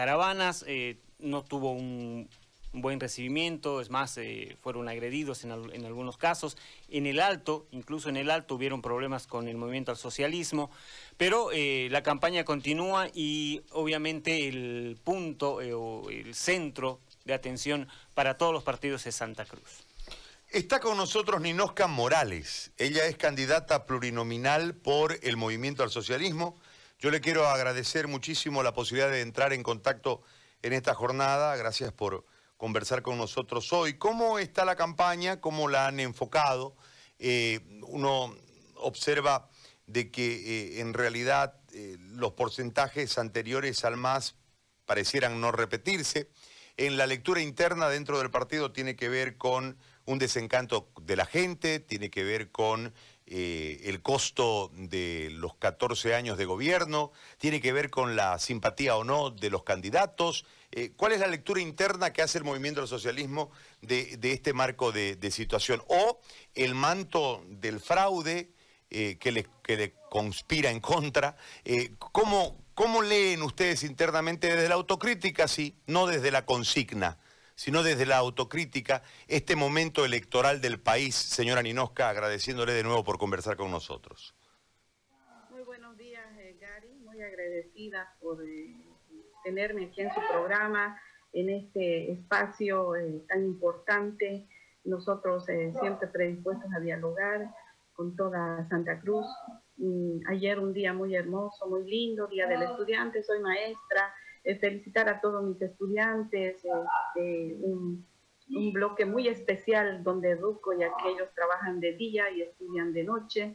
caravanas, no tuvo un, buen recibimiento, es más, fueron agredidos en, algunos casos. En el Alto, incluso en el Alto, hubieron problemas con el movimiento al socialismo, pero la campaña continúa y obviamente el punto o el centro de atención para todos los partidos es Santa Cruz. Está con nosotros Ninosca Morales. Ella es candidata plurinominal por el Movimiento al Socialismo. Yo le quiero agradecer muchísimo la posibilidad de entrar en contacto en esta jornada. Gracias por conversar con nosotros hoy. ¿Cómo está la campaña? ¿Cómo la han enfocado? Eh, uno observa de que eh, en realidad eh, los porcentajes anteriores al MAS parecieran no repetirse. En la lectura interna dentro del partido tiene que ver con un desencanto de la gente, tiene que ver con eh, el costo de los 14 años de gobierno, tiene que ver con la simpatía o no de los candidatos. Eh, ¿Cuál es la lectura interna que hace el movimiento del socialismo de, este marco de, situación? O el manto del fraude eh, que, le, que, le, conspira en contra. ¿cómo, ¿Cómo leen ustedes internamente desde la autocrítica, sí, no desde la consigna? Sino desde la autocrítica, este momento electoral del país. Señora Ninosca, agradeciéndole de nuevo por conversar con nosotros. Muy buenos días, eh, Gary. Muy agradecida por eh, tenerme aquí en su programa, en este espacio eh, tan importante. Nosotros siempre predispuestos a dialogar con toda Santa Cruz. Mm, ayer un día muy hermoso, muy lindo, Día del Estudiante, soy maestra eh, felicitar a todos mis estudiantes, este, un, bloque muy especial donde educo ya que ellos trabajan de día y estudian de noche,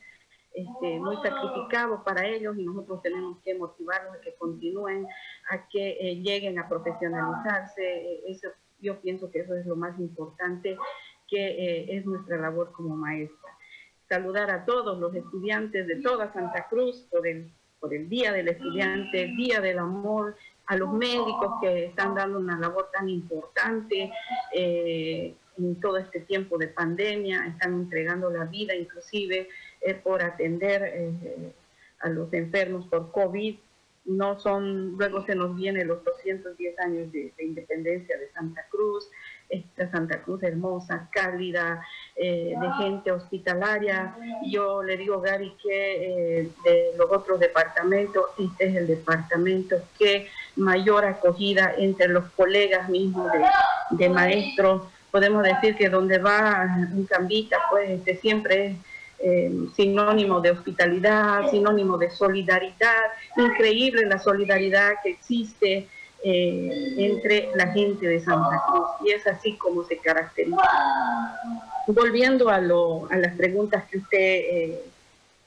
este, muy sacrificado para ellos y nosotros tenemos que motivarlos a que continúen, a que eh, lleguen a profesionalizarse. Eh, eso, yo pienso que eso es lo más importante, que es nuestra labor como maestra. Saludar a todos los estudiantes de toda Santa Cruz por el, por el Día del Estudiante, Día del Amor, a los médicos que están dando una labor tan importante eh, en todo este tiempo de pandemia, están entregando la vida inclusive eh, por atender eh, a los enfermos por COVID. No son, luego se nos vienen los 210 años de, de independencia de Santa Cruz, esta Santa Cruz hermosa, cálida, eh, de gente hospitalaria. Yo le digo, Gary, que eh, de los otros departamentos, este es el departamento que mayor acogida entre los colegas mismos de, maestros. Podemos decir que donde va un cambita, pues este siempre es eh, sinónimo de hospitalidad, sinónimo de solidaridad, increíble la solidaridad que existe eh, entre la gente de Santa Cruz y es así como se caracteriza. Volviendo a, lo, las preguntas que usted, eh,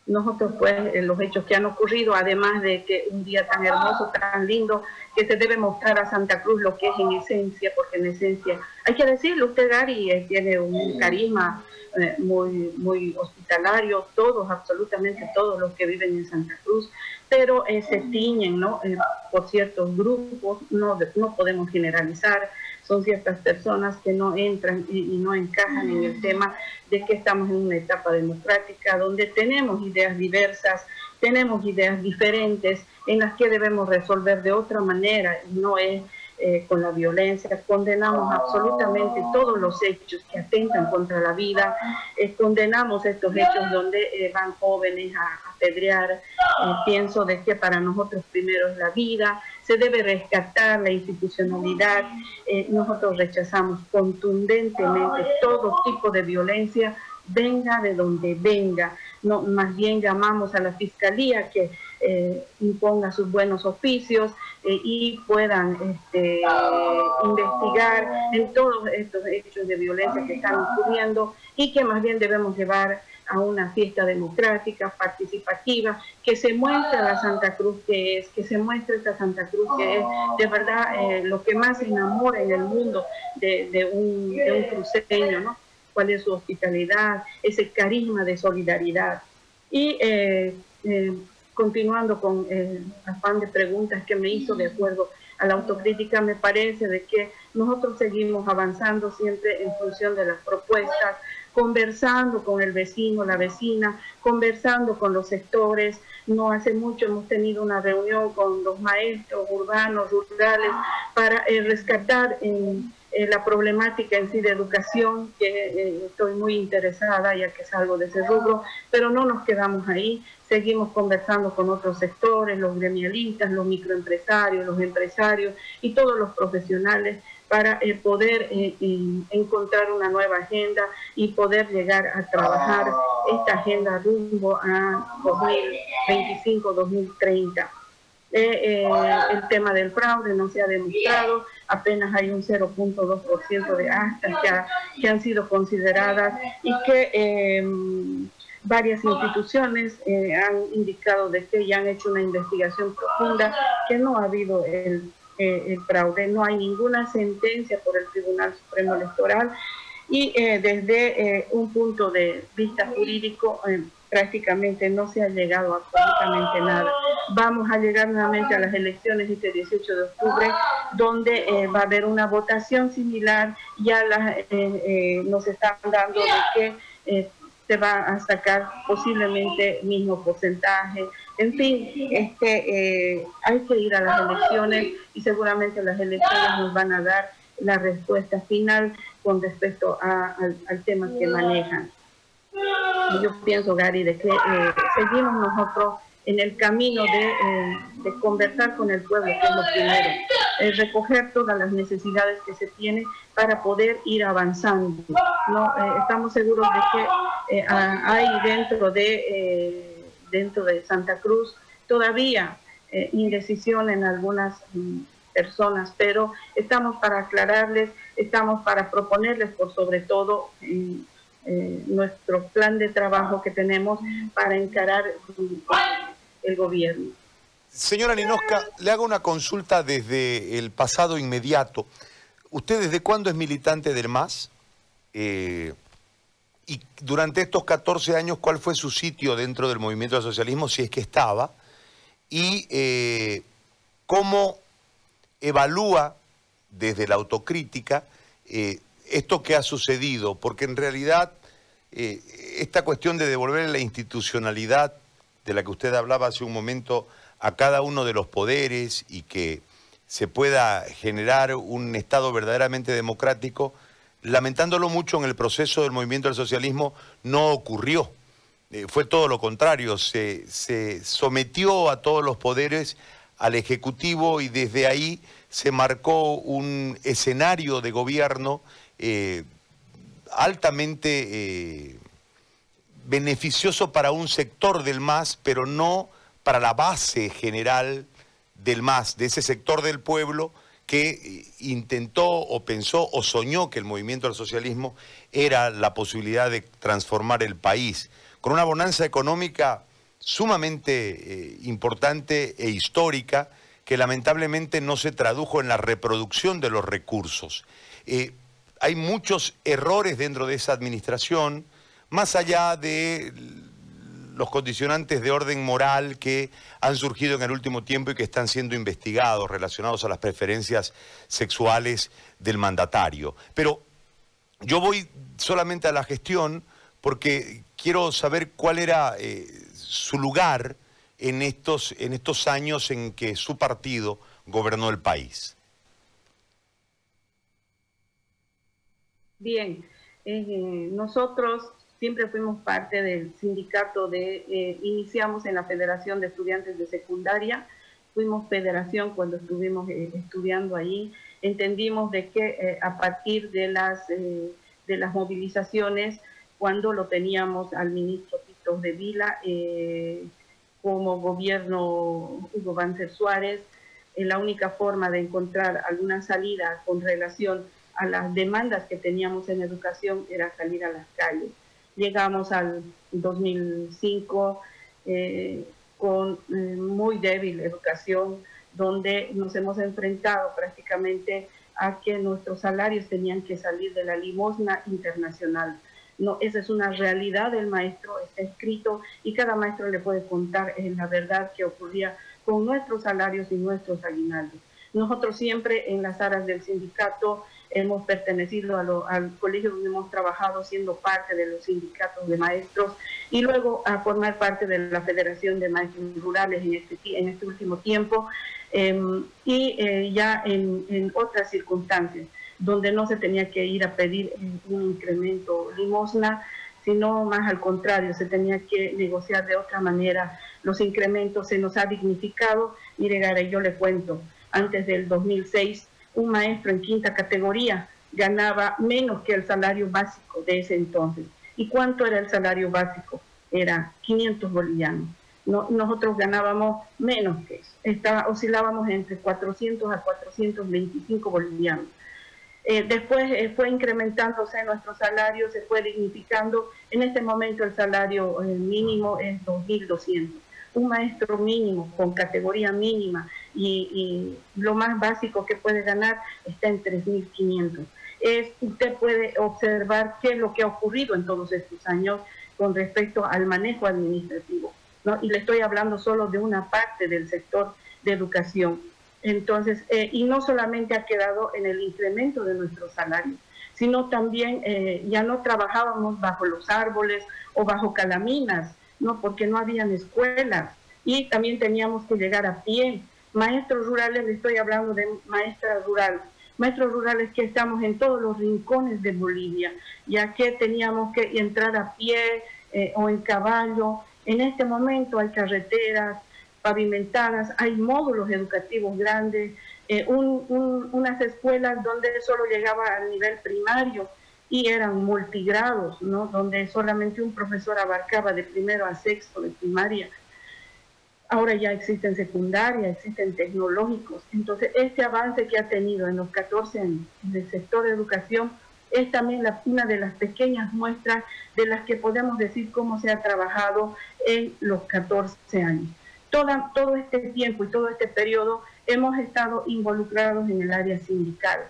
nosotros pues los hechos que han ocurrido, además de que un día tan hermoso, tan lindo, que se debe mostrar a Santa Cruz lo que es en esencia, porque en esencia, hay que decirlo, usted Gary eh, tiene un carisma muy, muy hospitalario, todos, absolutamente todos los que viven en Santa Cruz, pero eh, se tiñen ¿no? Eh, por ciertos grupos, no, no podemos generalizar, son ciertas personas que no entran y, no encajan en el tema de que estamos en una etapa democrática donde tenemos ideas diversas, tenemos ideas diferentes en las que debemos resolver de otra manera, no es eh, con la violencia, condenamos absolutamente todos los hechos que atentan contra la vida, eh, condenamos estos hechos donde eh, van jóvenes a apedrear, pienso de que para nosotros primero es la vida, se debe rescatar la institucionalidad, nosotros rechazamos contundentemente todo tipo de violencia, venga de donde venga, no, más bien llamamos a la Fiscalía que eh, imponga sus buenos oficios eh, y puedan este, investigar en todos estos hechos de violencia que están ocurriendo y que más bien debemos llevar a una fiesta democrática, participativa, que se muestre la Santa Cruz que es, que se muestre esta Santa Cruz que es de verdad eh, lo que más enamora en el mundo de, un, de un cruceño, ¿no? cuál es su hospitalidad, ese carisma de solidaridad. Y eh, continuando con el afán de preguntas que me hizo de acuerdo a la autocrítica, me parece de que nosotros seguimos avanzando siempre en función de las propuestas conversando con el vecino, la vecina, conversando con los sectores. No hace mucho hemos tenido una reunión con los maestros urbanos, rurales, para eh, rescatar en eh, la problemática en sí de educación, que eh, estoy muy interesada ya que salgo de ese rubro, pero no nos quedamos ahí, seguimos conversando con otros sectores, los gremialistas, los microempresarios, los empresarios y todos los profesionales para eh, poder encontrar una nueva agenda y poder llegar a trabajar esta agenda rumbo a 2025-2030. El tema del fraude no se ha demostrado, apenas hay un 0.2% de actas que, han sido consideradas y que em, varias instituciones eh, han indicado de que ya han hecho una investigación profunda, que no ha habido el, eh, el fraude, no hay ninguna sentencia por el Tribunal Supremo Electoral y eh, desde un punto de vista jurídico prácticamente no se ha llegado a absolutamente nada. Vamos a llegar nuevamente a las elecciones este 18 de octubre, donde eh, va a haber una votación similar, ya eh, eh, nos están dando de que se va a sacar posiblemente mismo porcentaje. En fin, este, hay que ir a las elecciones y seguramente las elecciones nos van a dar la respuesta final con respecto al tema que manejan yo pienso, Gary, de que eh, seguimos nosotros en el camino eh, de, conversar con el pueblo, es lo primero, es recoger todas las necesidades que se tienen para poder ir avanzando. ¿no? Eh, estamos seguros de que hay dentro de, dentro de Santa Cruz todavía indecisión en algunas mm, personas, pero estamos para aclararles, estamos para proponerles por sobre todo eh, nuestro plan de trabajo que tenemos para encarar el gobierno. Señora Ninosca, le hago una consulta desde el pasado inmediato. ¿Usted desde cuándo es militante del MAS? Eh, y durante estos 14 años, ¿cuál fue su sitio dentro del movimiento del socialismo, si es que estaba? Y eh, cómo evalúa desde la autocrítica esto que ha sucedido, porque en realidad eh, esta cuestión de devolver la institucionalidad de la que usted hablaba hace un momento a cada uno de los poderes y que se pueda generar un Estado verdaderamente democrático, lamentándolo mucho en el proceso del movimiento del socialismo, no ocurrió. Eh, fue todo lo contrario, se, sometió a todos los poderes al Ejecutivo y desde ahí se marcó un escenario de gobierno eh, altamente eh, beneficioso para un sector del MAS, pero no para la base general del MAS, de ese sector del pueblo que eh, intentó o pensó o soñó que el movimiento del socialismo era la posibilidad de transformar el país, con una bonanza económica sumamente importante e histórica que lamentablemente no se tradujo en la reproducción de los recursos hay muchos errores dentro de esa administración, más allá de los condicionantes de orden moral que han surgido en el último tiempo y que están siendo investigados relacionados a las preferencias sexuales del mandatario. Pero yo voy solamente a la gestión porque quiero saber cuál era eh, su lugar en estos, en estos años en que su partido gobernó el país. Bien, eh, nosotros siempre fuimos parte del sindicato de, eh, iniciamos en la Federación de Estudiantes de Secundaria, fuimos federación cuando estuvimos eh, estudiando ahí, entendimos de que a partir de las, de las movilizaciones, cuando lo teníamos al ministro Tito de Vila como gobierno Hugo Banzer Suárez, la única forma de encontrar alguna salida con relación a las demandas que teníamos en educación era salir a las calles. Llegamos al 2005 eh, con eh, muy débil educación, donde nos hemos enfrentado prácticamente a que nuestros salarios tenían que salir de la limosna internacional. No, esa es una realidad del maestro, está escrito y cada maestro le puede contar en la verdad que ocurría con nuestros salarios y nuestros aguinaldos. Nosotros siempre en las áreas del sindicato hemos pertenecido al colegio donde hemos trabajado siendo parte de los sindicatos de maestros y luego a formar parte de la Federación de Maestros Rurales en este, en este último tiempo em, y eh, ya en, en, otras circunstancias donde no se tenía que ir a pedir un incremento limosna, sino más al contrario, se tenía que negociar de otra manera los incrementos, se nos ha dignificado. Mire, Gare, yo le cuento, antes del 2006 un maestro en quinta categoría ganaba menos que el salario básico de ese entonces. ¿Y cuánto era el salario básico? Era 500 bolivianos. nosotros ganábamos menos que eso. Estaba, oscilábamos entre 400 a 425 bolivianos. Eh, después eh, fue incrementándose nuestro salario, se fue dignificando. En este momento el salario eh, mínimo es 2.200 un maestro mínimo con categoría mínima y, lo más básico que puede ganar está en 3.500. Es, usted puede observar qué es lo que ha ocurrido en todos estos años con respecto al manejo administrativo. ¿no? Y le estoy hablando solo de una parte del sector de educación. Entonces, eh, y no solamente ha quedado en el incremento de nuestros salarios, sino también eh, ya no trabajábamos bajo los árboles o bajo calaminas, no, porque no habían escuelas y también teníamos que llegar a pie. Maestros rurales, le estoy hablando de maestras rurales, maestros rurales que estamos en todos los rincones de Bolivia, ya que teníamos que entrar a pie eh, o en caballo. En este momento hay carreteras pavimentadas, hay módulos educativos grandes, eh, unas escuelas donde solo llegaba al nivel primario y eran multigrados, ¿no? donde solamente un profesor abarcaba de primero a sexto de primaria. Ahora ya existen secundaria, existen tecnológicos. Entonces, este avance que ha tenido en los 14 años del sector de educación es también la, una de las pequeñas muestras de las que podemos decir cómo se ha trabajado en los 14 años. Toda, todo este tiempo y todo este periodo hemos estado involucrados en el área sindical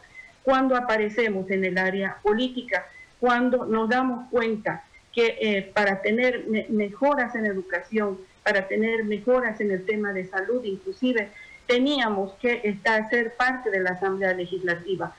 cuando aparecemos en el área política, cuando nos damos cuenta que eh, para tener mejoras en educación, para tener mejoras en el tema de salud, inclusive teníamos que estar, ser parte de la Asamblea Legislativa.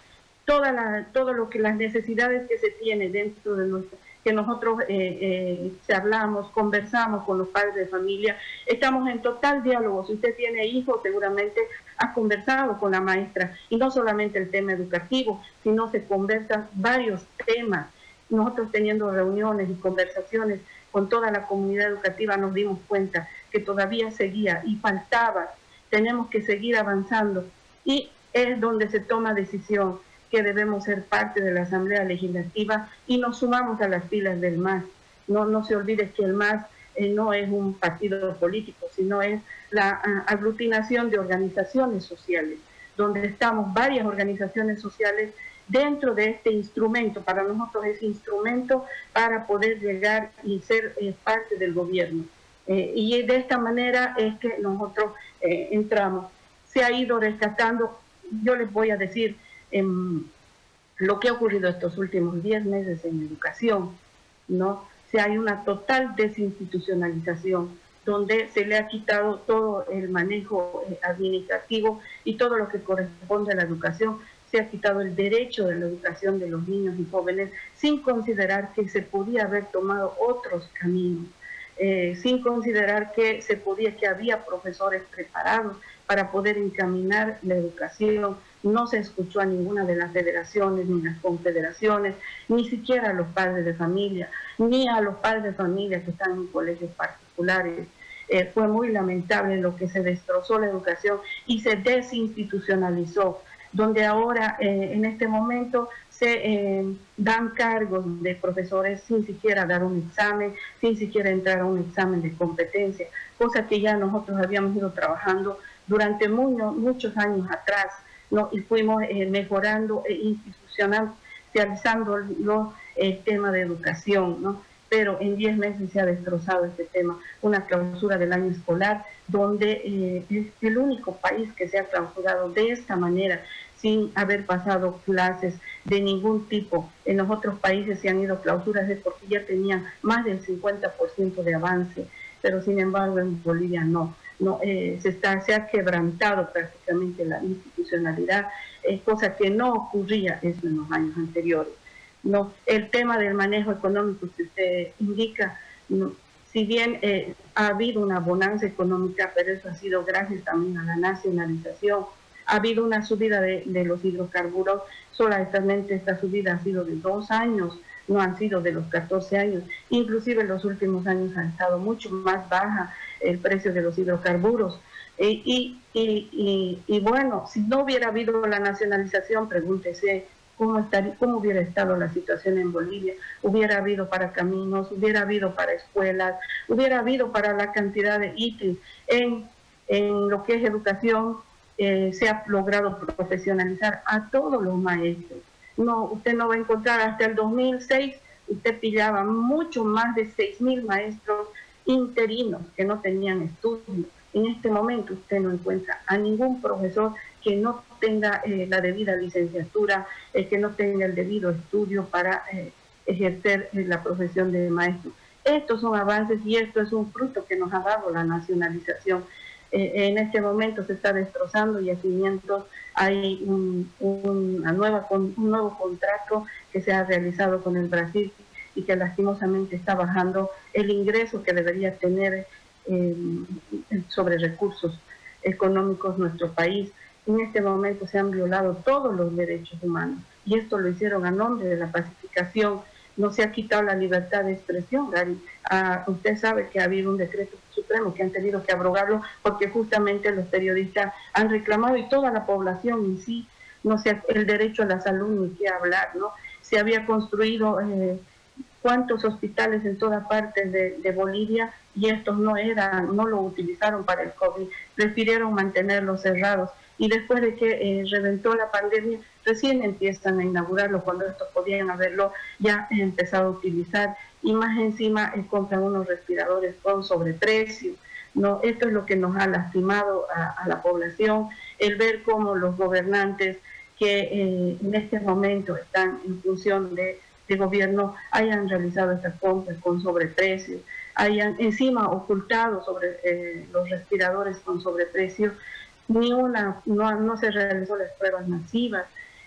Toda todo lo que las necesidades que se tiene dentro de nuestra que nosotros eh, eh, conversamos con los padres de familia, estamos en total diálogo. Si usted tiene hijos, seguramente ha conversado con la maestra, y no solamente el tema educativo, sino se conversan varios temas. Nosotros teniendo reuniones y conversaciones con toda la comunidad educativa nos dimos cuenta que todavía seguía y faltaba, tenemos que seguir avanzando y es donde se toma decisión que debemos ser parte de la Asamblea Legislativa y nos sumamos a las filas del MAS. No, no se olvide que el MAS eh, no es un partido político, sino es la ah, aglutinación de organizaciones sociales, donde estamos varias organizaciones sociales dentro de este instrumento, para nosotros es instrumento para poder llegar y ser eh, parte del gobierno. Eh, y de esta manera es que nosotros entramos. Se ha ido rescatando, yo les voy a decir, en lo que ha ocurrido estos últimos 10 meses en educación, ¿no? Se hay una total desinstitucionalización donde se le ha quitado todo el manejo eh, administrativo y todo lo que corresponde a la educación, se ha quitado el derecho de la educación de los niños y jóvenes sin considerar que se podía haber tomado otros caminos, eh, sin considerar que se podía, que había profesores preparados para poder encaminar la educación, no se escuchó a ninguna de las federaciones ni las confederaciones, ni siquiera a los padres de familia, ni a los padres de familia que están en colegios particulares. Eh, fue muy lamentable lo que se destrozó la educación y se desinstitucionalizó, donde ahora eh, en este momento se eh, dan cargos de profesores sin siquiera dar un examen, sin siquiera entrar a un examen de competencia, cosa que ya nosotros habíamos ido trabajando durante muchos años atrás y fuimos eh, mejorando e institucionalizando el tema de educación, ¿no? Pero en 10 meses se ha destrozado este tema, una clausura del año escolar, donde eh, es el único país que se ha clausurado de esta manera, sin haber pasado clases de ningún tipo. En los otros países se han ido clausuras es porque ya tenían más del 50% de avance, pero sin embargo en Bolivia no. no eh, se, está, se ha quebrantado prácticamente la institucionalidad, cosa que no ocurría eso en los años anteriores. No, el tema del manejo económico que usted indica, si bien eh, ha habido una bonanza económica, pero eso ha sido gracias también a la nacionalización, ha habido una subida de, los hidrocarburos, solamente esta subida ha sido de dos años, no han sido de los 14 años, inclusive en los últimos años ha estado mucho más baja el precio de los hidrocarburos. Eh, y, y, y, bueno, si no hubiera habido la nacionalización, pregúntese cómo, estaría, cómo hubiera estado la situación en Bolivia. Hubiera habido para caminos, hubiera habido para escuelas, hubiera habido para la cantidad de ítems. En, en lo que es educación, eh, se ha logrado profesionalizar a todos los maestros. No, usted no va a encontrar hasta el 2006, usted pillaba mucho más de 6.000 maestros interinos que no tenían estudios. En este momento usted no encuentra a ningún profesor que no tenga eh, la debida licenciatura, eh, que no tenga el debido estudio para eh, ejercer la profesión de maestro. Estos son avances y esto es un fruto que nos ha dado la nacionalización. en este momento se está destrozando yacimientos, hay un, una nueva, un nuevo contrato que se ha realizado con el Brasil y que lastimosamente está bajando el ingreso que debería tener sobre recursos económicos nuestro país en este momento se han violado todos los derechos humanos y esto lo hicieron a nombre de la pacificación. No se ha quitado la libertad de expresión, Gary. Ah, usted sabe que ha habido un decreto supremo que han tenido que abrogarlo porque justamente los periodistas han reclamado y toda la población en sí, no sé, el derecho a la salud ni qué hablar, ¿no? Se había construido eh, cuántos hospitales en toda parte de, de, Bolivia y estos no eran, no lo utilizaron para el COVID, prefirieron mantenerlos cerrados y después de que eh, reventó la pandemia, recién empiezan a inaugurarlo cuando estos podían haberlo ya empezado a utilizar y más encima eh, compran unos respiradores con sobreprecio. No, esto es lo que nos ha lastimado a, la población, el ver cómo los gobernantes que eh, en este momento están en función de, de gobierno hayan realizado estas compras con sobreprecio, hayan encima ocultado sobre los respiradores con sobreprecio ni una, no, no se realizó las pruebas masivas,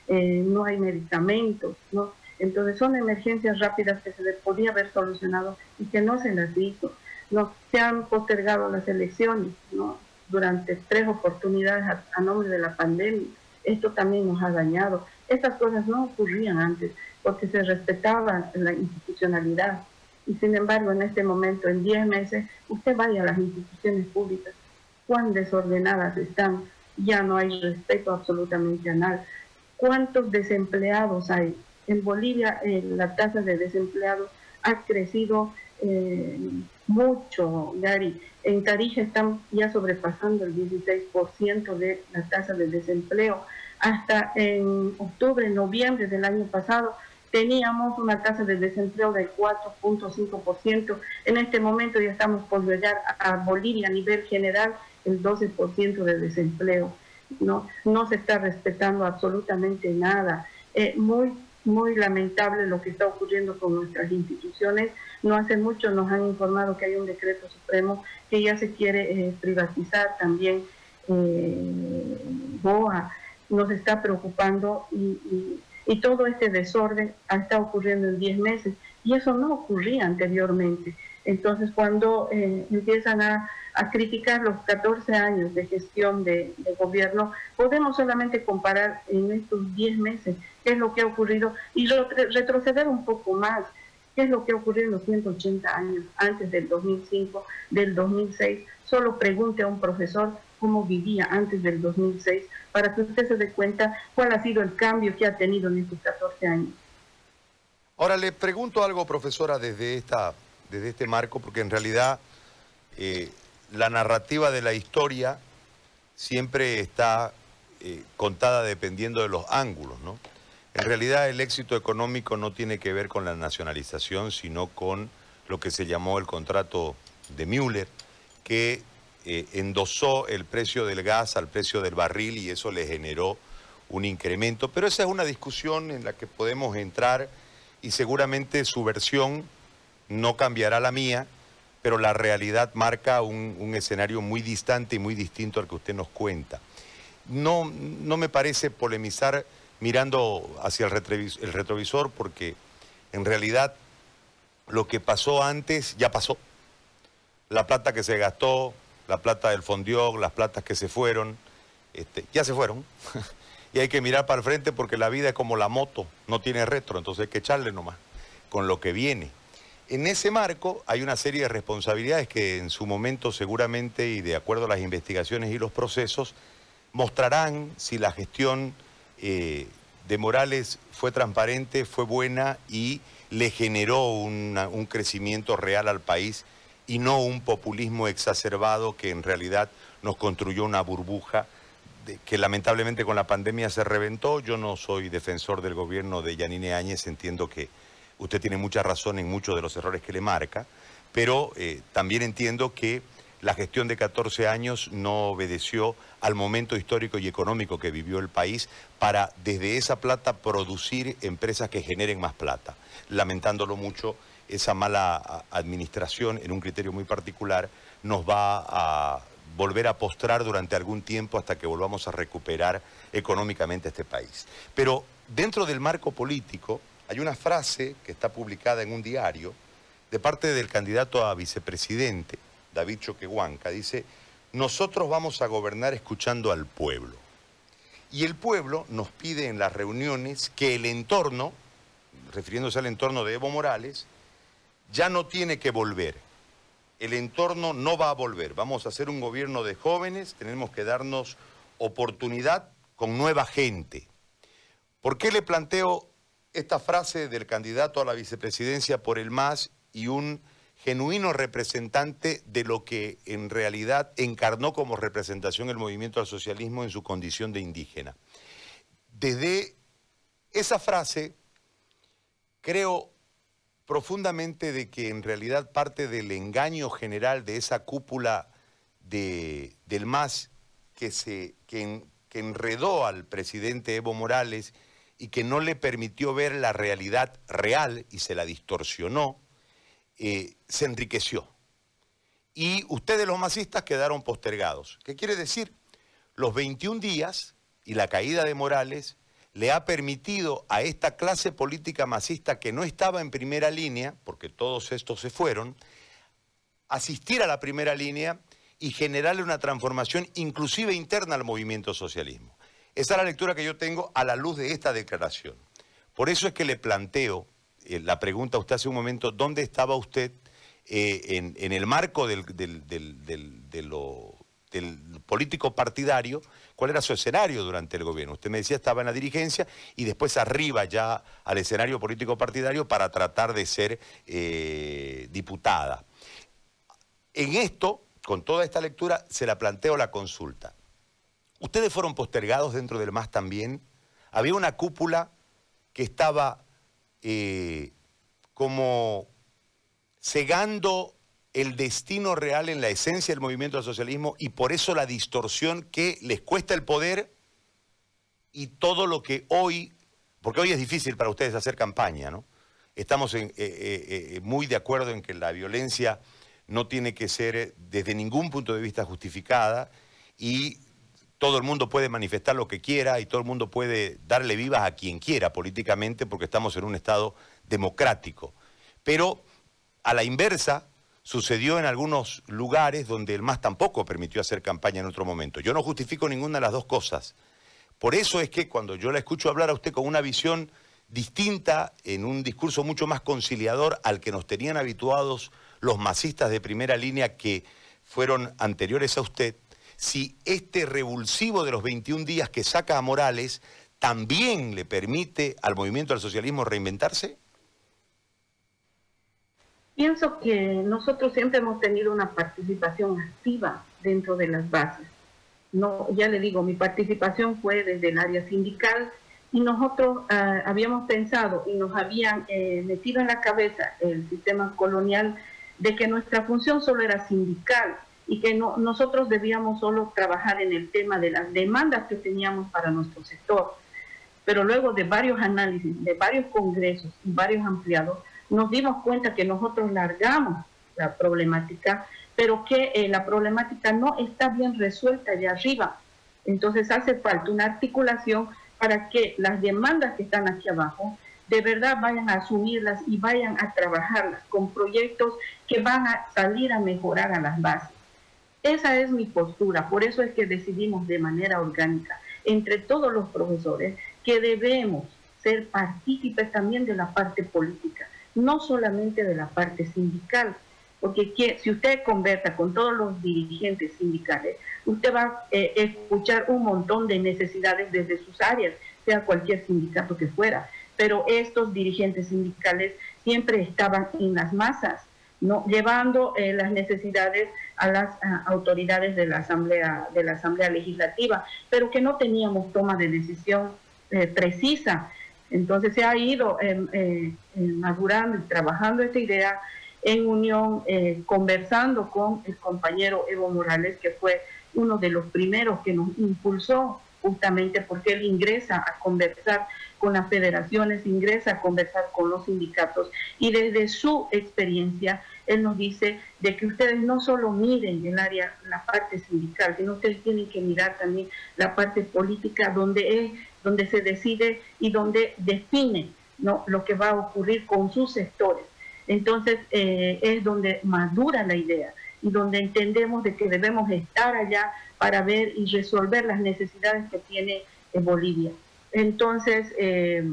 eh, no hay medicamentos, ¿no? Entonces son emergencias rápidas que se les podía haber solucionado y que no se las hizo. ¿no? Se han postergado las elecciones ¿no? durante tres oportunidades a, nombre de la pandemia. Esto también nos ha dañado. Estas cosas no ocurrían antes porque se respetaba la institucionalidad. Y sin embargo, en este momento, en diez meses, usted vaya a las instituciones públicas cuán desordenadas están, ya no hay respeto absolutamente a nada. ¿Cuántos desempleados hay? En Bolivia eh, la tasa de desempleados ha crecido eh, mucho, Gary. En Tarija están ya sobrepasando el 16% de la tasa de desempleo. Hasta en octubre, noviembre del año pasado, teníamos una tasa de desempleo del 4.5%. En este momento ya estamos por llegar a Bolivia a nivel general el 12% de desempleo. No, no se está respetando absolutamente nada. Eh, muy, muy lamentable lo que está ocurriendo con nuestras instituciones. No hace mucho nos han informado que hay un decreto supremo que ya se quiere eh, privatizar también. Eh, BOA nos está preocupando y, todo este desorden está ocurriendo en 10 meses y eso no ocurría anteriormente. Entonces, cuando empiezan a a criticar los 14 años de gestión de, gobierno, podemos solamente comparar en estos 10 meses qué es lo que ha ocurrido y retroceder un poco más, qué es lo que ha ocurrido en los 180 años antes del 2005, del 2006. Solo pregunte a un profesor cómo vivía antes del 2006 para que usted se dé cuenta cuál ha sido el cambio que ha tenido en estos 14 años. Ahora le pregunto algo, profesora, desde, esta, desde este marco, porque en realidad eh, la narrativa de la historia siempre está eh, contada dependiendo de los ángulos, ¿no? En realidad el éxito económico no tiene que ver con la nacionalización, sino con lo que se llamó el contrato de Müller, que eh, endosó el precio del gas al precio del barril y eso le generó un incremento. Pero esa es una discusión en la que podemos entrar y seguramente su versión no cambiará la mía, pero la realidad marca un, escenario muy distante y muy distinto al que usted nos cuenta. No, no me parece polemizar mirando hacia el, retrovisor porque en realidad lo que pasó antes ya pasó. La plata que se gastó, la plata del fondió, las platas que se fueron, este, ya se fueron. y hay que mirar para el frente porque la vida es como la moto, no tiene retro, entonces hay que echarle nomás con lo que viene. En ese marco hay una serie de responsabilidades que en su momento seguramente y de acuerdo a las investigaciones y los procesos mostrarán si la gestión eh, de Morales fue transparente, fue buena y le generó un crecimiento real al país y no un populismo exacerbado que en realidad nos construyó una burbuja que lamentablemente con la pandemia se reventó. Yo no soy defensor del gobierno de Yanine Áñez, entiendo que usted tiene mucha razón en muchos de los errores que le marca, pero eh, también entiendo que la gestión de 14 años no obedeció al momento histórico y económico que vivió el país para desde esa plata producir empresas que generen más plata. Lamentándolo mucho, esa mala administración en un criterio muy particular nos va a volver a postrar durante algún tiempo hasta que volvamos a recuperar económicamente este país. Pero dentro del marco político hay una frase que está publicada en un diario de parte del candidato a vicepresidente, David Choquehuanca, dice, nosotros vamos a gobernar escuchando al pueblo. Y el pueblo nos pide en las reuniones que el entorno, refiriéndose al entorno de Evo Morales, ya no tiene que volver. El entorno no va a volver. Vamos a hacer un gobierno de jóvenes, tenemos que darnos oportunidad con nueva gente. ¿Por qué le planteo esta frase del candidato a la vicepresidencia por el MAS y un genuino representante de lo que en realidad encarnó como representación el movimiento al socialismo en su condición de indígena. Desde esa frase creo profundamente de que en realidad parte del engaño general de esa cúpula de, del MAS que, se, que, que enredó al presidente Evo Morales y que no le permitió ver la realidad real y se la distorsionó, eh, se enriqueció. Y ustedes los masistas quedaron postergados. ¿Qué quiere decir? Los 21 días y la caída de Morales le ha permitido a esta clase política masista que no estaba en primera línea, porque todos estos se fueron, asistir a la primera línea y generarle una transformación inclusive interna al movimiento socialismo. Esa es la lectura que yo tengo a la luz de esta declaración. Por eso es que le planteo eh, la pregunta usted hace un momento, ¿dónde estaba usted eh, en, el marco del, político partidario? ¿Cuál era su escenario durante el gobierno? Usted me decía estaba en la dirigencia y después arriba ya al escenario político partidario para tratar de ser eh, diputada. En esto, con toda esta lectura, se la planteo la consulta. Ustedes fueron postergados dentro del MAS también. Había una cúpula que estaba eh, como cegando el destino real en la esencia del movimiento del socialismo y por eso la distorsión que les cuesta el poder y todo lo que hoy, porque hoy es difícil para ustedes hacer campaña, ¿no? Estamos eh, eh, muy de acuerdo en que la violencia no tiene que ser desde ningún punto de vista justificada y todo el mundo puede manifestar lo que quiera y todo el mundo puede darle vivas a quien quiera políticamente porque estamos en un Estado democrático. Pero a la inversa sucedió en algunos lugares donde el MAS tampoco permitió hacer campaña en otro momento. Yo no justifico ninguna de las dos cosas. Por eso es que cuando yo la escucho hablar a usted con una visión distinta, en un discurso mucho más conciliador al que nos tenían habituados los masistas de primera línea que fueron anteriores a usted, si este revulsivo de los 21 días que saca a Morales también le permite al movimiento del socialismo reinventarse? Pienso que nosotros siempre hemos tenido una participación activa dentro de las bases. No, ya le digo, mi participación fue desde el área sindical y nosotros ah, habíamos pensado y nos habían eh, metido en la cabeza el sistema colonial de que nuestra función solo era sindical y que no, nosotros debíamos solo trabajar en el tema de las demandas que teníamos para nuestro sector. Pero luego de varios análisis, de varios congresos y varios ampliados, nos dimos cuenta que nosotros largamos la problemática, pero que eh, la problemática no está bien resuelta de arriba. Entonces hace falta una articulación para que las demandas que están aquí abajo de verdad vayan a asumirlas y vayan a trabajarlas con proyectos que van a salir a mejorar a las bases. Esa es mi postura, por eso es que decidimos de manera orgánica entre todos los profesores que debemos ser partícipes también de la parte política, no solamente de la parte sindical, porque si usted conversa con todos los dirigentes sindicales, usted va a eh, escuchar un montón de necesidades desde sus áreas, sea cualquier sindicato que fuera, pero estos dirigentes sindicales siempre estaban en las masas, ¿no? llevando eh, las necesidades a las autoridades de la asamblea de la asamblea legislativa, pero que no teníamos toma de decisión eh, precisa. Entonces se ha ido eh, madurando y trabajando esta idea en unión, conversando con el compañero Evo Morales, que fue uno de los primeros que nos impulsó justamente porque él ingresa a conversar con las federaciones, ingresa a conversar con los sindicatos y desde su experiencia él nos dice de que ustedes no solo miren el área, la parte sindical, sino ustedes tienen que mirar también la parte política donde es, donde se decide y donde define ¿no? lo que va a ocurrir con sus sectores. Entonces eh, es donde madura la idea y donde entendemos de que debemos estar allá para ver y resolver las necesidades que tiene eh, Bolivia. Entonces, eh,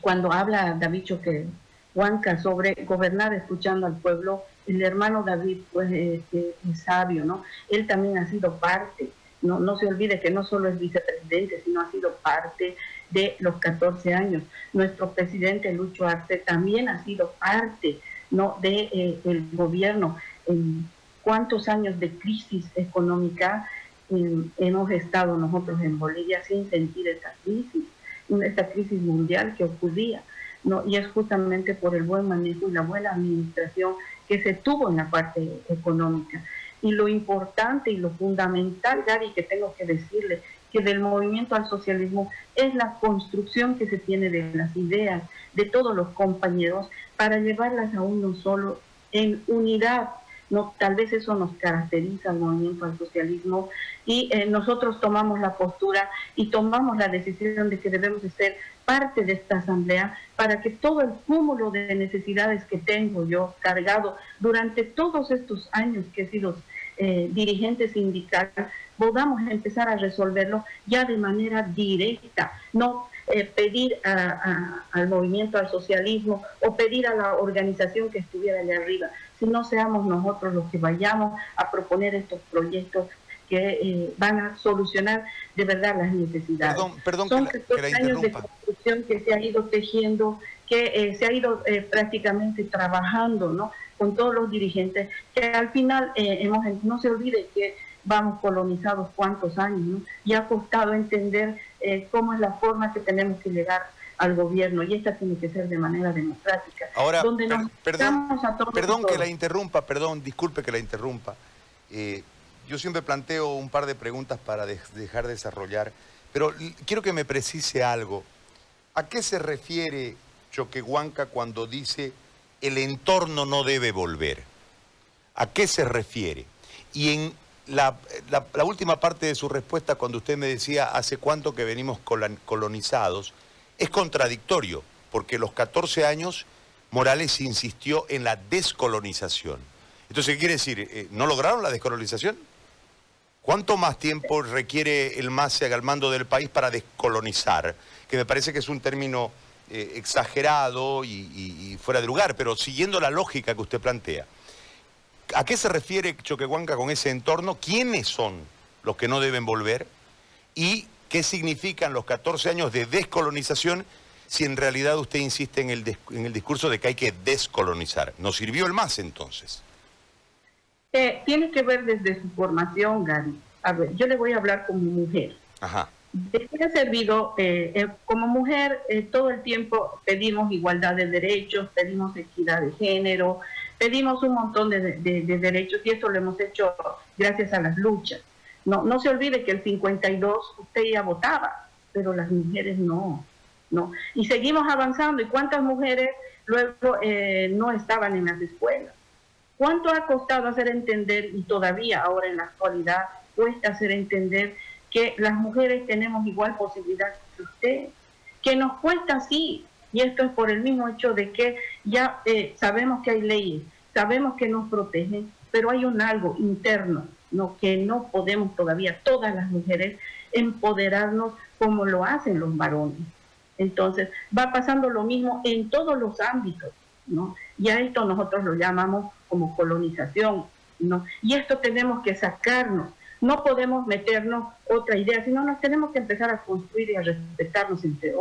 cuando habla David Choque Huanca sobre gobernar escuchando al pueblo, el hermano David pues es sabio, ¿no? Él también ha sido parte, no, no se olvide que no solo es vicepresidente, sino ha sido parte de los 14 años. Nuestro presidente Lucho Arce también ha sido parte ¿no? de, eh, gobierno cuántos años de crisis económica hemos estado nosotros en Bolivia sin sentir esta crisis, esta crisis mundial que ocurría. Y es justamente por el buen manejo y la buena administración que se tuvo en la parte económica. Y lo importante y lo fundamental, Gary, que tengo que decirle, que del movimiento al socialismo es la construcción que se tiene de las ideas de todos los compañeros para llevarlas a uno solo en unidad no, tal vez eso nos caracteriza al movimiento al socialismo y eh, nosotros tomamos la postura y tomamos la decisión de que debemos de ser parte de esta asamblea para que todo el cúmulo de necesidades que tengo yo cargado durante todos estos años que he sido eh, dirigente sindical podamos empezar a resolverlo ya de manera directa, no eh, pedir al movimiento al socialismo o pedir a la organización que estuviera allá arriba, si no seamos nosotros los que vayamos a proponer estos proyectos que eh, van a solucionar de verdad las necesidades. Perdón, perdón Son que años de construcción que se ha ido tejiendo, que eh, se ha ido eh, prácticamente trabajando ¿no? con todos los dirigentes, que al final hemos, no se olvide que vamos colonizados cuántos años, ¿no? y ha costado entender cómo es la forma que tenemos que llegar al gobierno y esta tiene que ser de manera democrática. Ahora, perdón, perdón que la interrumpa, perdón, disculpe que la interrumpa. Eh, yo siempre planteo un par de preguntas para dejar de desarrollar, pero quiero que me precise algo. ¿A qué se refiere Choquehuanca cuando dice el entorno no debe volver? ¿A qué se refiere? Y en la, la última parte de su respuesta, cuando usted me decía hace cuánto que venimos colonizados, es contradictorio, porque los 14 años Morales insistió en la descolonización. Entonces, ¿qué quiere decir? Eh, ¿No lograron la descolonización? ¿Cuánto más tiempo requiere el MASE al mando del país para descolonizar? Que me parece que es un término eh, exagerado y, fuera de lugar, pero siguiendo la lógica que usted plantea. ¿A qué se refiere Choquehuanca con ese entorno? ¿Quiénes son los que no deben volver? ¿Y qué significan los 14 años de descolonización si en realidad usted insiste en el, en el discurso de que hay que descolonizar. ¿Nos sirvió el más entonces? Eh, tiene que ver desde su formación, Gary. A ver, yo le voy a hablar como mujer. Ajá. ¿De qué ha servido? Eh, eh, como mujer, todo el tiempo pedimos igualdad de derechos, pedimos equidad de género, pedimos un montón de, de derechos y eso lo hemos hecho gracias a las luchas. No, no se olvide que el 52 usted ya votaba, pero las mujeres no, no. Y seguimos avanzando. ¿Y cuántas mujeres luego eh, no estaban en las escuelas? ¿Cuánto ha costado hacer entender, y todavía ahora en la actualidad cuesta hacer entender que las mujeres tenemos igual posibilidad que usted? Que nos cuesta sí, y esto es por el mismo hecho de que ya eh, sabemos que hay leyes, sabemos que nos protegen, pero hay un algo interno, ¿no? que no podemos todavía todas las mujeres empoderarnos como lo hacen los varones. Entonces, va pasando lo mismo en todos los ámbitos, ¿no? Y a esto nosotros lo llamamos como colonización, ¿no? Y esto tenemos que sacarnos. No podemos meternos otra idea, sino nos tenemos que empezar a construir y a respetarnos entre,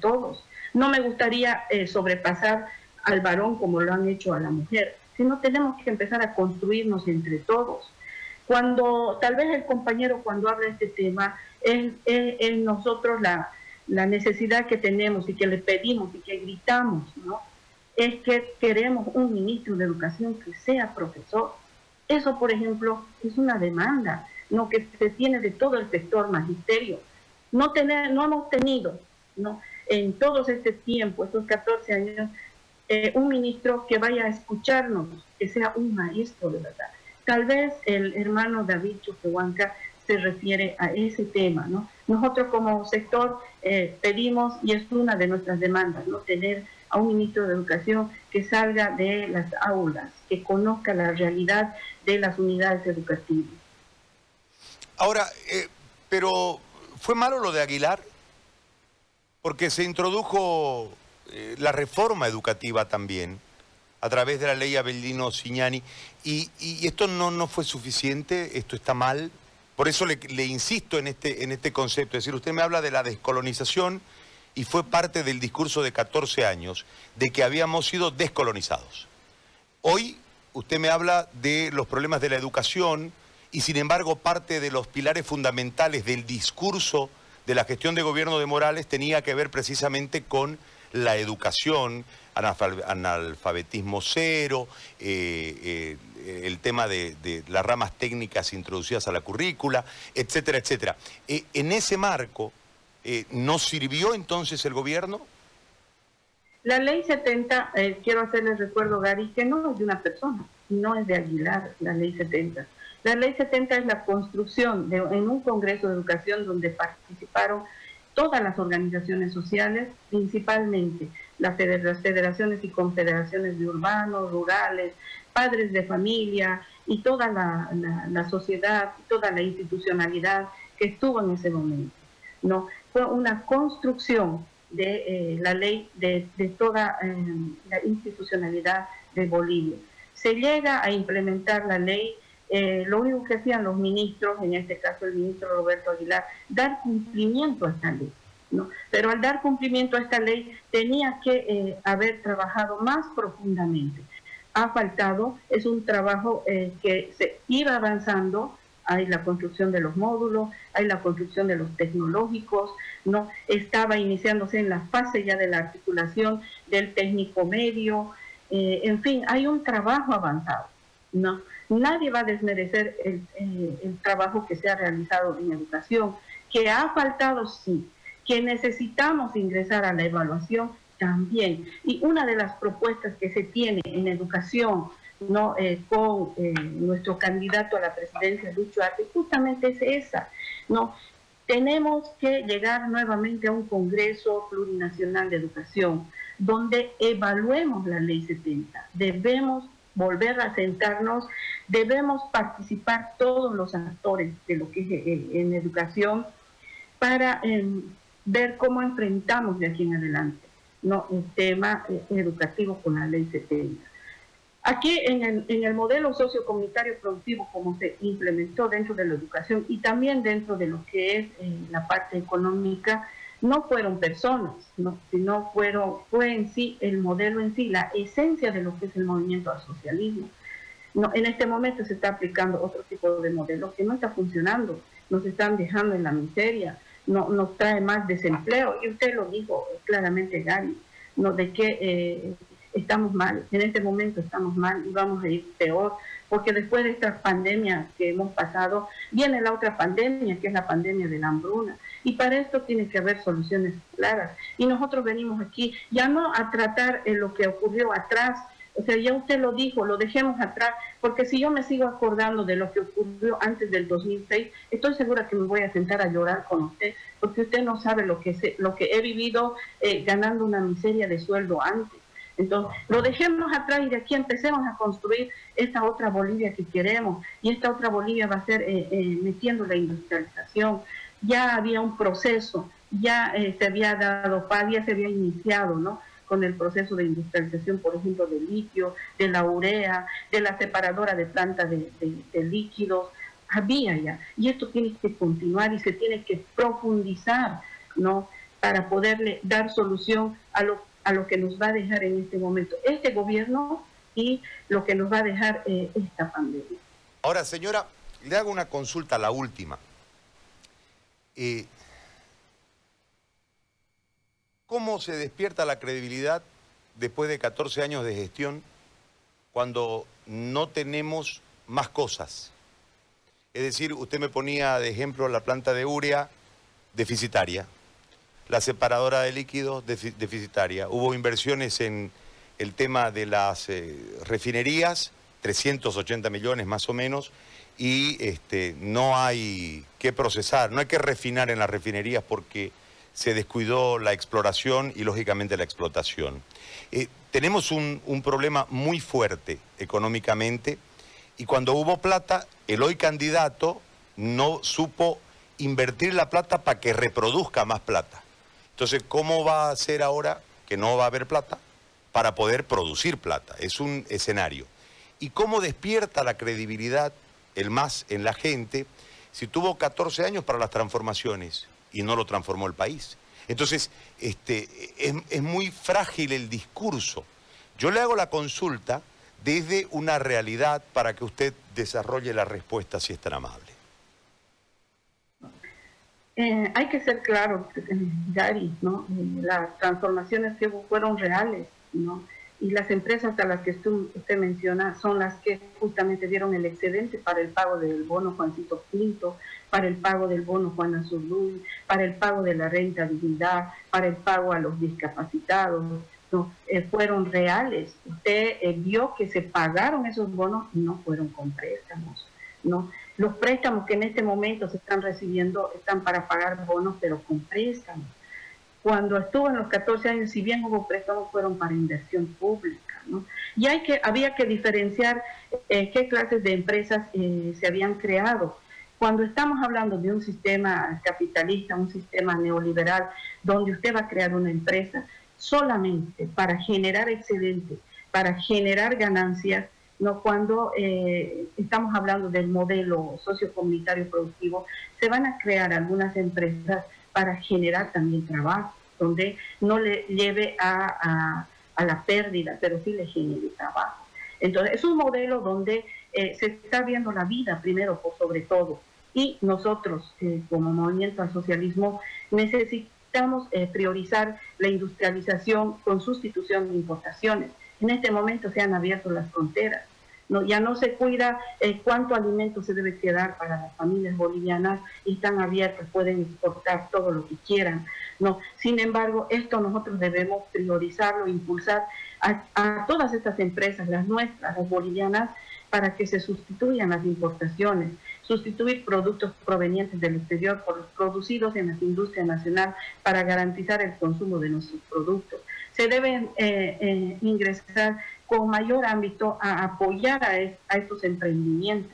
todos. No me gustaría eh, sobrepasar al varón como lo han hecho a la mujer, sino tenemos que empezar a construirnos entre todos. Cuando tal vez el compañero cuando habla de este tema, es, en nosotros la, la necesidad que tenemos y que le pedimos y que gritamos, ¿no? Es que queremos un ministro de educación que sea profesor. Eso, por ejemplo, es una demanda, ¿no? Que se tiene de todo el sector magisterio. No, tener, no hemos tenido, ¿no? En todo este tiempo, estos 14 años, eh, un ministro que vaya a escucharnos, que sea un maestro de verdad. Tal vez el hermano David Chuquehuanca se refiere a ese tema, ¿no? Nosotros como sector eh, pedimos, y es una de nuestras demandas, ¿no? Tener a un ministro de Educación que salga de las aulas, que conozca la realidad de las unidades educativas. Ahora, eh, pero ¿fue malo lo de Aguilar? Porque se introdujo eh, la reforma educativa también a través de la ley Abelino Signani y, esto no, no fue suficiente, esto está mal, por eso le, insisto en este, en este concepto. Es decir, usted me habla de la descolonización y fue parte del discurso de 14 años de que habíamos sido descolonizados. Hoy usted me habla de los problemas de la educación y sin embargo parte de los pilares fundamentales del discurso de la gestión de gobierno de Morales tenía que ver precisamente con la educación, analfabetismo cero, eh, eh, el tema de, las ramas técnicas introducidas a la currícula, etcétera, etcétera. Eh, en ese marco, ¿no sirvió entonces el gobierno? La ley 70, quiero hacerles recuerdo, Gary, que no es de una persona, no es de Aguilar, la ley 70. La ley 70 es la construcción de, en un Congreso de Educación donde participaron todas las organizaciones sociales, principalmente las federaciones y confederaciones de urbanos, rurales, padres de familia y toda la, sociedad, toda la institucionalidad que estuvo en ese momento. ¿no? Fue una construcción de eh, la ley de, toda eh, la institucionalidad de Bolivia. Se llega a implementar la ley, eh, lo único que hacían los ministros, en este caso el ministro Roberto Aguilar, dar cumplimiento a esta ley. Pero al dar cumplimiento a esta ley tenía que eh, haber trabajado más profundamente. Ha faltado, es un trabajo que se iba avanzando, hay la construcción de los módulos, hay la construcción de los tecnológicos, no estaba iniciándose en la fase ya de la articulación del técnico medio, eh, en fin, hay un trabajo avanzado, ¿no? Nadie va a desmerecer el, el trabajo que se ha realizado en educación, que ha faltado, sí, que necesitamos ingresar a la evaluación también. Y una de las propuestas que se tiene en educación ¿no? Eh, con eh, nuestro candidato a la presidencia, Lucho Arte, justamente es esa. ¿no? Tenemos que llegar nuevamente a un Congreso Plurinacional de Educación, donde evaluemos la ley 70. Debemos volver a sentarnos, debemos participar todos los actores de lo que es eh, en educación para em, ver cómo enfrentamos de aquí en adelante ¿no? un tema eh, educativo con la ley 70. Aquí en el, en el modelo sociocomunitario productivo, como se implementó dentro de la educación y también dentro de lo que es eh, la parte económica, no fueron personas, ¿no? sino fueron, fue en sí el modelo en sí, la esencia de lo que es el movimiento al socialismo. No, en este momento se está aplicando otro tipo de modelo que no está funcionando, nos están dejando en la miseria, no, nos trae más desempleo. Y usted lo dijo claramente, Gary, ¿no? de que eh, estamos mal, en este momento estamos mal y vamos a ir peor, porque después de esta pandemia que hemos pasado, viene la otra pandemia, que es la pandemia de la hambruna. Y para esto tiene que haber soluciones claras. Y nosotros venimos aquí ya no a tratar lo que ocurrió atrás, O sea, ya usted lo dijo, lo dejemos atrás, porque si yo me sigo acordando de lo que ocurrió antes del 2006, estoy segura que me voy a sentar a llorar con usted, porque usted no sabe lo que, lo que he vivido eh, ganando una miseria de sueldo antes. Entonces, lo dejemos atrás y de aquí empecemos a construir esta otra Bolivia que queremos. Y esta otra Bolivia va a ser eh, eh, metiendo la industrialización. Ya había un proceso, ya se había dado paz, ya se había iniciado, ¿no? con el proceso de industrialización, por ejemplo, del litio, de la urea, de la separadora de plantas de, líquidos, había ya. Y esto tiene que continuar y se tiene que profundizar, ¿no? Para poderle dar solución a lo, a lo que nos va a dejar en este momento este gobierno y lo que nos va a dejar eh, esta pandemia. Ahora, señora, le hago una consulta, la última. Eh, ¿Cómo se despierta la credibilidad después de 14 años de gestión cuando no tenemos más cosas? Es decir, usted me ponía de ejemplo la planta de urea deficitaria, la separadora de líquidos deficitaria. Hubo inversiones en el tema de las eh, refinerías, 380 millones más o menos, y este, no hay que procesar, no hay que refinar en las refinerías porque se descuidó la exploración y lógicamente la explotación. Eh, tenemos un, problema muy fuerte económicamente y cuando hubo plata, el hoy candidato no supo invertir la plata para que reproduzca más plata. Entonces, ¿cómo va a ser ahora que no va a haber plata para poder producir plata? Es un escenario. ¿Y cómo despierta la credibilidad, el más en la gente, si tuvo 14 años para las transformaciones? y no lo transformó el país. Entonces, este, es, muy frágil el discurso. Yo le hago la consulta desde una realidad para que usted desarrolle la respuesta si es tan amable. Eh, hay que ser claro, Gary, ¿no? Eh, las transformaciones que fueron reales, ¿no? y las empresas a las que usted, menciona son las que justamente dieron el excedente para el pago del bono Juancito Pinto, para el pago del bono Juan Azul, para el pago de la renta dignidad, para el pago a los discapacitados. ¿no? Eh, fueron reales. Usted eh, vio que se pagaron esos bonos y no fueron con préstamos. ¿no? Los préstamos que en este momento se están recibiendo están para pagar bonos, pero con préstamos cuando estuvo en los 14 años, si bien hubo préstamos, fueron para inversión pública. ¿no? Y hay que, había que diferenciar eh, qué clases de empresas eh, se habían creado. Cuando estamos hablando de un sistema capitalista, un sistema neoliberal, donde usted va a crear una empresa solamente para generar excedentes, para generar ganancias, no cuando eh, estamos hablando del modelo sociocomunitario productivo, se van a crear algunas empresas para generar también trabajo, donde no le lleve a, la pérdida, pero sí le genere trabajo. Entonces, es un modelo donde eh, se está viendo la vida primero por sobre todo. Y nosotros, eh, como movimiento al socialismo, necesitamos eh, priorizar la industrialización con sustitución de importaciones. En este momento se han abierto las fronteras no, ya no se cuida eh, cuánto alimento se debe quedar para las familias bolivianas y están abiertas, pueden exportar todo lo que quieran. No, sin embargo, esto nosotros debemos priorizarlo, impulsar a, todas estas empresas, las nuestras, las bolivianas, para que se sustituyan las importaciones, sustituir productos provenientes del exterior por los producidos en la industria nacional para garantizar el consumo de nuestros productos. Se deben eh, eh, ingresar con mayor ámbito a apoyar a, estos emprendimientos.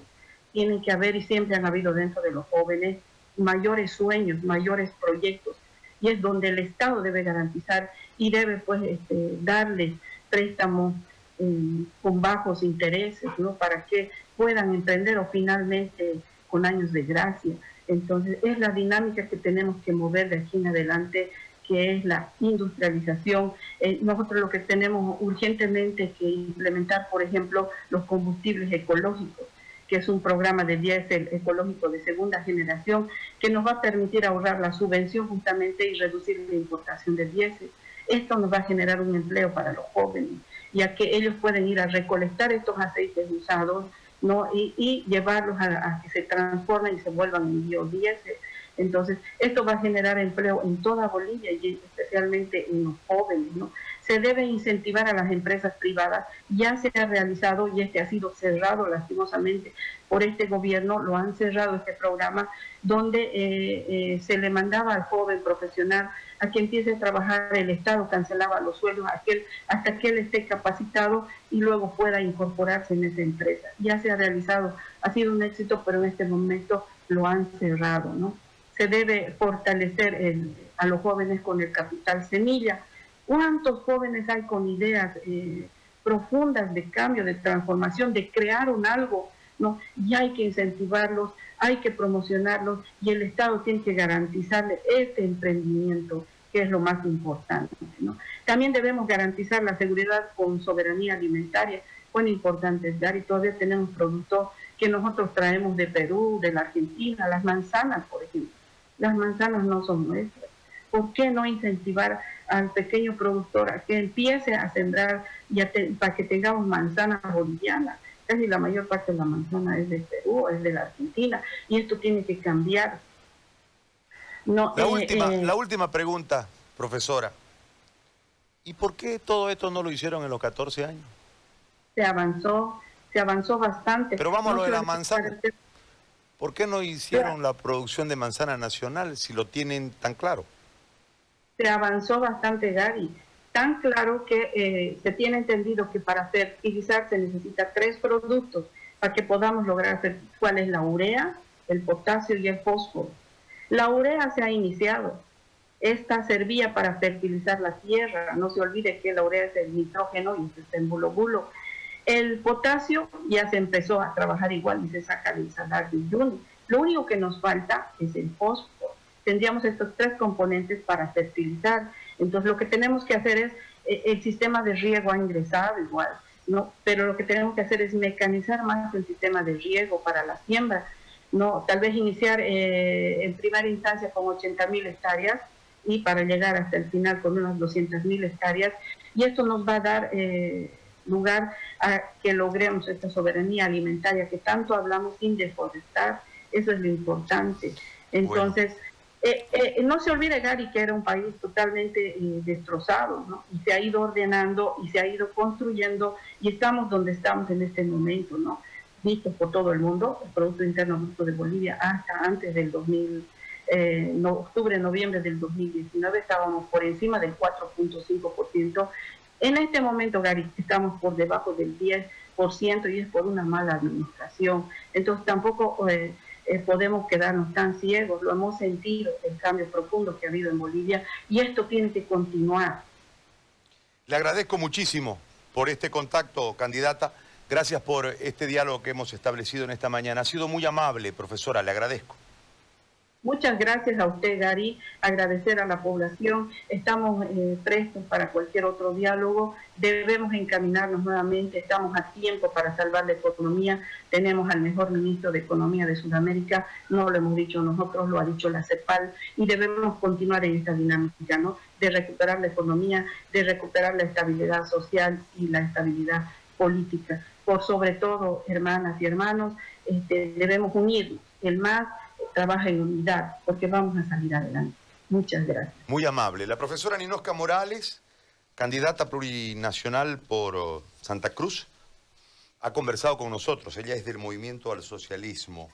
Tienen que haber y siempre han habido dentro de los jóvenes mayores sueños, mayores proyectos y es donde el Estado debe garantizar y debe pues este, darles préstamos eh, con bajos intereses, ¿no? Para que puedan emprender o finalmente con años de gracia. Entonces es la dinámica que tenemos que mover de aquí en adelante que es la industrialización. Eh, nosotros lo que tenemos urgentemente que implementar, por ejemplo, los combustibles ecológicos, que es un programa de diésel ecológico de segunda generación que nos va a permitir ahorrar la subvención justamente y reducir la importación de diésel. Esto nos va a generar un empleo para los jóvenes, ya que ellos pueden ir a recolectar estos aceites usados ¿no? y, llevarlos a, a, que se transformen y se vuelvan en biodiesel entonces, esto va a generar empleo en toda Bolivia y especialmente en los jóvenes, ¿no? Se debe incentivar a las empresas privadas. Ya se ha realizado y este ha sido cerrado lastimosamente por este gobierno, lo han cerrado este programa, donde eh, eh, se le mandaba al joven profesional a que empiece a trabajar, el Estado cancelaba los sueldos hasta que él esté capacitado y luego pueda incorporarse en esa empresa. Ya se ha realizado, ha sido un éxito, pero en este momento lo han cerrado, ¿no? Se debe fortalecer a los jóvenes con el capital semilla. ¿Cuántos jóvenes hay con ideas eh, profundas de cambio, de transformación, de crear un algo? ¿no? Y hay que incentivarlos, hay que promocionarlos y el Estado tiene que garantizarle este emprendimiento, que es lo más importante. ¿no? También debemos garantizar la seguridad con soberanía alimentaria. Bueno, importante, y todavía tenemos productos que nosotros traemos de Perú, de la Argentina, las manzanas, por ejemplo. Las manzanas no son nuestras. ¿Por qué no incentivar al pequeño productor a que empiece a sembrar para que tengamos manzanas bolivianas? casi la mayor parte de la manzana es de Perú, es de la Argentina, y esto tiene que cambiar. No, la, eh, última, eh, la última pregunta, profesora. ¿Y por qué todo esto no lo hicieron en los 14 años? Se avanzó, se avanzó bastante. Pero vamos a lo de la manzana. ¿Por qué no hicieron la producción de manzana nacional si lo tienen tan claro? Se avanzó bastante, Gary tan claro que eh, se tiene entendido que para fertilizar se necesita tres productos para que podamos lograr hacer cuál es la urea, el potasio y el fósforo. La urea se ha iniciado. Esta servía para fertilizar la tierra. No se olvide que la urea es el nitrógeno y bulo bulo. El potasio ya se empezó a trabajar igual y se saca del salar de Uyuni. Lo único que nos falta es el fósforo. Tendríamos estos tres componentes para fertilizar entonces lo que tenemos que hacer es, eh, el sistema de riego ha ingresado igual, ¿no? Pero lo que tenemos que hacer es mecanizar más el sistema de riego para la siembra, ¿no? Tal vez iniciar eh, en primera instancia con 80 mil hectáreas y para llegar hasta el final con unas 200 mil hectáreas. Y esto nos va a dar eh, lugar a que logremos esta soberanía alimentaria que tanto hablamos sin deforestar. Eso es lo importante. Entonces... Eh, eh, no se olvide, Gary, que era un país totalmente eh, destrozado, ¿no? Y se ha ido ordenando y se ha ido construyendo y estamos donde estamos en este momento, ¿no? Visto por todo el mundo, el Producto Interno Bruto de Bolivia hasta antes del 2000, no, octubre, noviembre del 2019 estábamos por encima del 4.5%. En este momento, Gary, estamos por debajo del 10% y es por una mala administración. Entonces tampoco eh, podemos quedarnos tan ciegos, lo hemos sentido, el cambio profundo que ha habido en Bolivia, y esto tiene que continuar. Le agradezco muchísimo por este contacto, candidata. Gracias por este diálogo que hemos establecido en esta mañana. Ha sido muy amable, profesora, le agradezco. Muchas gracias a usted, Gary. Agradecer a la población. Estamos eh, prestos para cualquier otro diálogo. Debemos encaminarnos nuevamente. Estamos a tiempo para salvar la economía. Tenemos al mejor ministro de Economía de Sudamérica. No lo hemos dicho nosotros, lo ha dicho la CEPAL. Y debemos continuar en esta dinámica, ¿no? De recuperar la economía, de recuperar la estabilidad social y la estabilidad política. Por sobre todo, hermanas y hermanos, este, debemos unirnos. El más trabaja en unidad, porque vamos a salir adelante. Muchas gracias. Muy amable. La profesora Ninosca Morales, candidata plurinacional por oh, Santa Cruz, ha conversado con nosotros. Ella es del Movimiento al Socialismo.